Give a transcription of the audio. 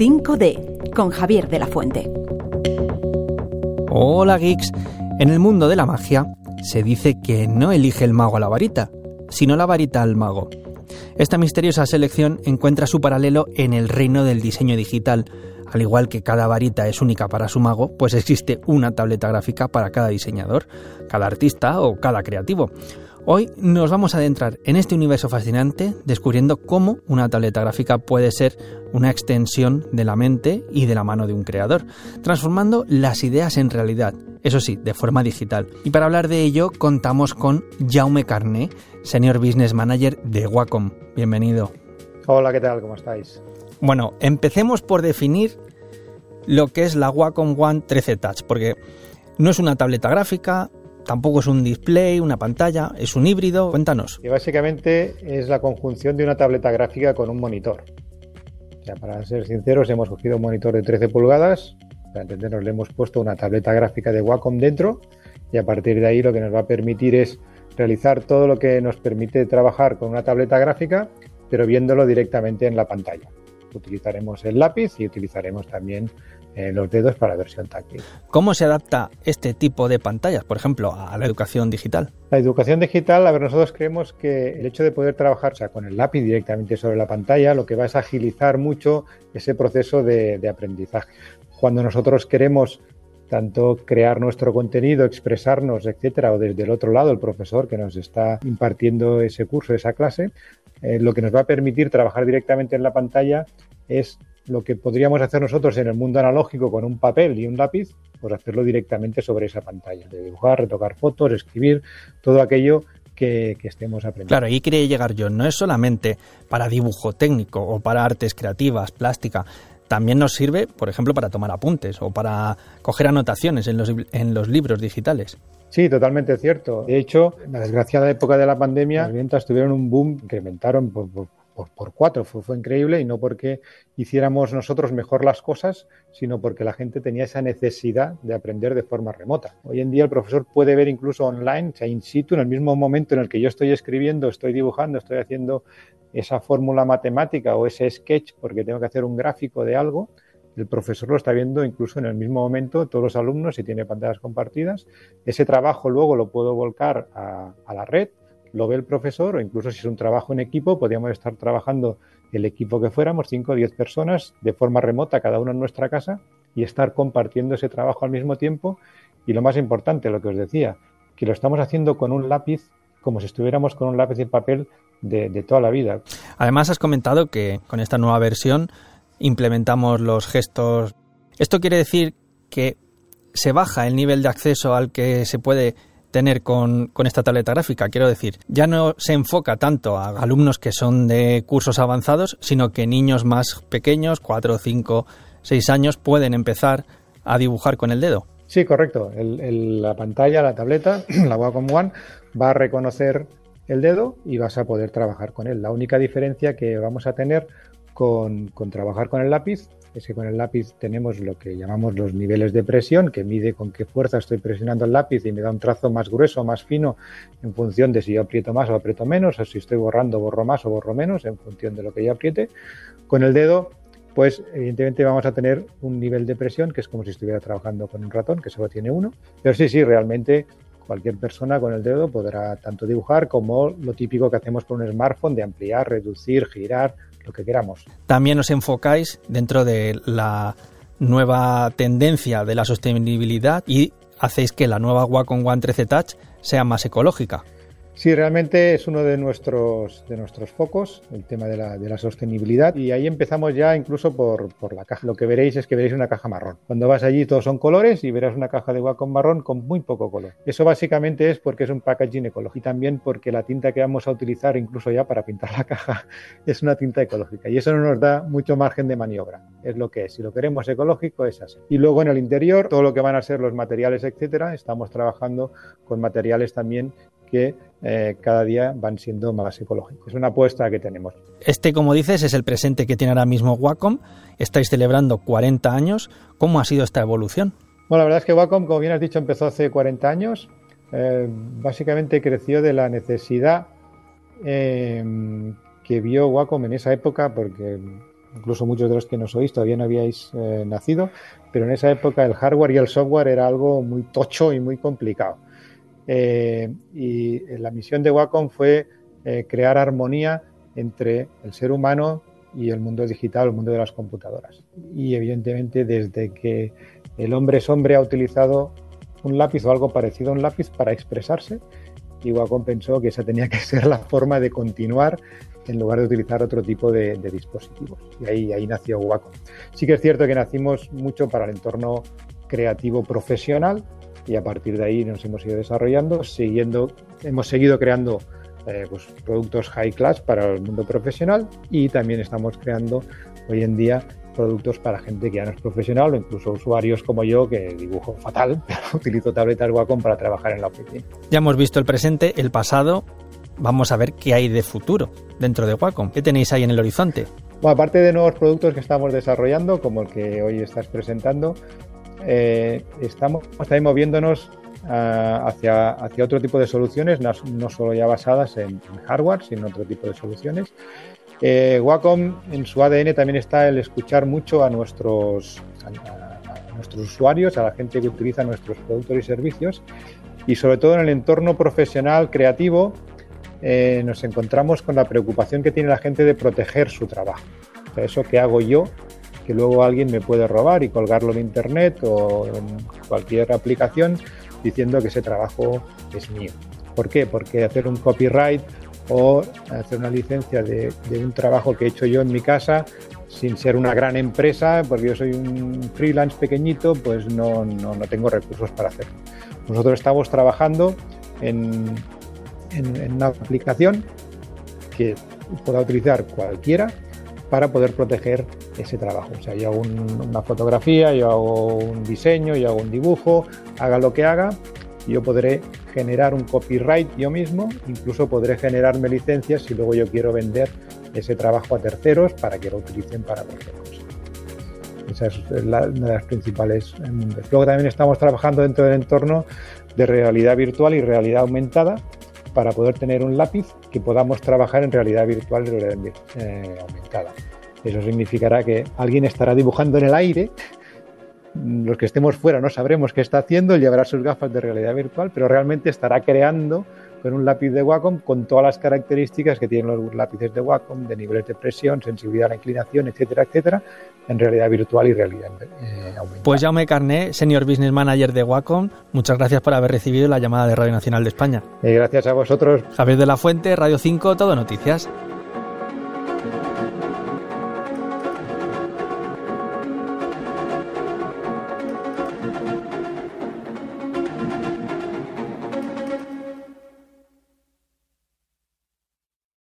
5D con Javier de la Fuente. Hola geeks. En el mundo de la magia se dice que no elige el mago a la varita, sino la varita al mago. Esta misteriosa selección encuentra su paralelo en el reino del diseño digital. Al igual que cada varita es única para su mago, pues existe una tableta gráfica para cada diseñador, cada artista o cada creativo. Hoy nos vamos a adentrar en este universo fascinante descubriendo cómo una tableta gráfica puede ser una extensión de la mente y de la mano de un creador, transformando las ideas en realidad, eso sí, de forma digital. Y para hablar de ello contamos con Jaume Carné, Senior Business Manager de Wacom. Bienvenido. Hola, ¿qué tal? ¿Cómo estáis? Bueno, empecemos por definir lo que es la Wacom One 13 Touch, porque no es una tableta gráfica, Tampoco es un display, una pantalla, es un híbrido. Cuéntanos. Y básicamente es la conjunción de una tableta gráfica con un monitor. Para ser sinceros, hemos cogido un monitor de 13 pulgadas. Para entendernos, le hemos puesto una tableta gráfica de Wacom dentro. Y a partir de ahí lo que nos va a permitir es realizar todo lo que nos permite trabajar con una tableta gráfica, pero viéndolo directamente en la pantalla. Utilizaremos el lápiz y utilizaremos también eh, los dedos para versión táctil. ¿Cómo se adapta este tipo de pantallas, por ejemplo, a la educación digital? La educación digital, a ver, nosotros creemos que el hecho de poder trabajar sea, con el lápiz directamente sobre la pantalla, lo que va es agilizar mucho ese proceso de, de aprendizaje. Cuando nosotros queremos tanto crear nuestro contenido, expresarnos, etcétera, o desde el otro lado el profesor que nos está impartiendo ese curso, esa clase, eh, lo que nos va a permitir trabajar directamente en la pantalla es lo que podríamos hacer nosotros en el mundo analógico con un papel y un lápiz, pues hacerlo directamente sobre esa pantalla, de dibujar, retocar fotos, escribir, todo aquello que, estemos aprendiendo. Claro, ahí quería llegar yo, no es solamente para dibujo técnico o para artes creativas, plástica, también nos sirve, por ejemplo, para tomar apuntes o para coger anotaciones en los, en los libros digitales. Sí, totalmente cierto. De hecho, en la desgraciada época de la pandemia, las ventas tuvieron un boom, incrementaron por, por, cuatro. Fue, increíble y no porque hiciéramos nosotros mejor las cosas, sino porque la gente tenía esa necesidad de aprender de forma remota. Hoy en día el profesor puede ver incluso online, o sea, in situ, en el mismo momento en el que yo estoy escribiendo, estoy dibujando, estoy haciendo esa fórmula matemática o ese sketch porque tengo que hacer un gráfico de algo, el profesor lo está viendo incluso en el mismo momento, todos los alumnos, si tiene pantallas compartidas. Ese trabajo luego lo puedo volcar a la red lo ve el profesor o incluso si es un trabajo en equipo, podríamos estar trabajando el equipo que fuéramos, 5 o 10 personas, de forma remota, cada uno en nuestra casa, y estar compartiendo ese trabajo al mismo tiempo. Y lo más importante, lo que os decía, que lo estamos haciendo con un lápiz como si estuviéramos con un lápiz y papel de, de toda la vida. Además, has comentado que con esta nueva versión implementamos los gestos. Esto quiere decir que se baja el nivel de acceso al que se puede tener con, esta tableta gráfica. Quiero decir, ya no se enfoca tanto a alumnos que son de cursos avanzados, sino que niños más pequeños, 4, 5, 6 años, pueden empezar a dibujar con el dedo. Sí, correcto. la pantalla, la tableta, la Wacom One, va a reconocer el dedo y vas a poder trabajar con él. La única diferencia que vamos a tener con, con trabajar con el lápiz es que con el lápiz tenemos lo que llamamos los niveles de presión, que mide con qué fuerza estoy presionando el lápiz y me da un trazo más grueso, más fino, en función de si yo aprieto más o aprieto menos, o si estoy borrando, borro más o borro menos, en función de lo que yo apriete. Con el dedo, pues evidentemente vamos a tener un nivel de presión que es como si estuviera trabajando con un ratón, que solo tiene uno. Pero sí, sí, realmente cualquier persona con el dedo podrá tanto dibujar como lo típico que hacemos con un smartphone de ampliar, reducir, girar, lo que queramos. También os enfocáis dentro de la nueva tendencia de la sostenibilidad y hacéis que la nueva Wacom One 13 Touch sea más ecológica. Sí, realmente es uno de nuestros, de nuestros focos, el tema de la, de la sostenibilidad. Y ahí empezamos ya incluso por, por, la caja. Lo que veréis es que veréis una caja marrón. Cuando vas allí todos son colores y verás una caja de Wacom marrón con muy poco color. Eso básicamente es porque es un packaging ecológico y también porque la tinta que vamos a utilizar incluso ya para pintar la caja es una tinta ecológica. Y eso no nos da mucho margen de maniobra. Es lo que es. Si lo queremos ecológico es así. Y luego en el interior, todo lo que van a ser los materiales, etcétera, estamos trabajando con materiales también que eh, cada día van siendo más ecológicos. Es una apuesta que tenemos. Este, como dices, es el presente que tiene ahora mismo Wacom. Estáis celebrando 40 años. ¿Cómo ha sido esta evolución? Bueno, la verdad es que Wacom, como bien has dicho, empezó hace 40 años. Eh, básicamente creció de la necesidad eh, que vio Wacom en esa época, porque incluso muchos de los que nos oís todavía no habíais eh, nacido, pero en esa época el hardware y el software era algo muy tocho y muy complicado. Eh, y la misión de Wacom fue eh, crear armonía entre el ser humano y el mundo digital, el mundo de las computadoras. Y evidentemente desde que el hombre es hombre ha utilizado un lápiz o algo parecido a un lápiz para expresarse, y Wacom pensó que esa tenía que ser la forma de continuar en lugar de utilizar otro tipo de, dispositivos. Y ahí, ahí nació Wacom. Sí que es cierto que nacimos mucho para el entorno creativo profesional y a partir de ahí nos hemos ido desarrollando, siguiendo, hemos seguido creando eh, pues, productos high class para el mundo profesional y también estamos creando hoy en día productos para gente que ya no es profesional o incluso usuarios como yo que dibujo fatal, pero utilizo tabletas Wacom para trabajar en la oficina. Ya hemos visto el presente, el pasado, vamos a ver qué hay de futuro dentro de Wacom. ¿Qué tenéis ahí en el horizonte? Bueno, aparte de nuevos productos que estamos desarrollando, como el que hoy estás presentando, eh, estamos también moviéndonos ah, hacia, hacia otro tipo de soluciones, no, solo ya basadas en, hardware, sino otro tipo de soluciones. Eh, Wacom en su ADN también está el escuchar mucho a nuestros, a nuestros usuarios, a la gente que utiliza nuestros productos y servicios y sobre todo en el entorno profesional creativo eh, nos encontramos con la preocupación que tiene la gente de proteger su trabajo. O sea, eso que hago yo, que luego alguien me puede robar y colgarlo en Internet o en cualquier aplicación diciendo que ese trabajo es mío. ¿Por qué? Porque hacer un copyright o hacer una licencia de, un trabajo que he hecho yo en mi casa sin ser una gran empresa, porque yo soy un freelance pequeñito, pues no, no tengo recursos para hacerlo. Nosotros estamos trabajando en en, una aplicación que pueda utilizar cualquiera para poder proteger ese trabajo. O sea, yo hago una fotografía, yo hago un diseño, yo hago un dibujo, haga lo que haga, yo podré generar un copyright yo mismo, incluso podré generarme licencias si luego yo quiero vender ese trabajo a terceros para que lo utilicen para cualquier cosa. Esa es una de las principales Luego también estamos trabajando dentro del entorno de realidad virtual y realidad aumentada, para poder tener un lápiz que podamos trabajar en realidad virtual y realidad eh, aumentada. Eso significará que alguien estará dibujando en el aire, los que estemos fuera no sabremos qué está haciendo, llevará sus gafas de realidad virtual, pero realmente estará creando con un lápiz de Wacom con todas las características que tienen los lápices de Wacom, de niveles de presión, sensibilidad a la inclinación, etcétera, etcétera, en realidad virtual y realidad eh, aumentada. Pues Jaume Carné, Senior Business Manager de Wacom, muchas gracias por haber recibido la llamada de Radio Nacional de España. Y gracias a vosotros. Javier de la Fuente, Radio 5, Todo Noticias.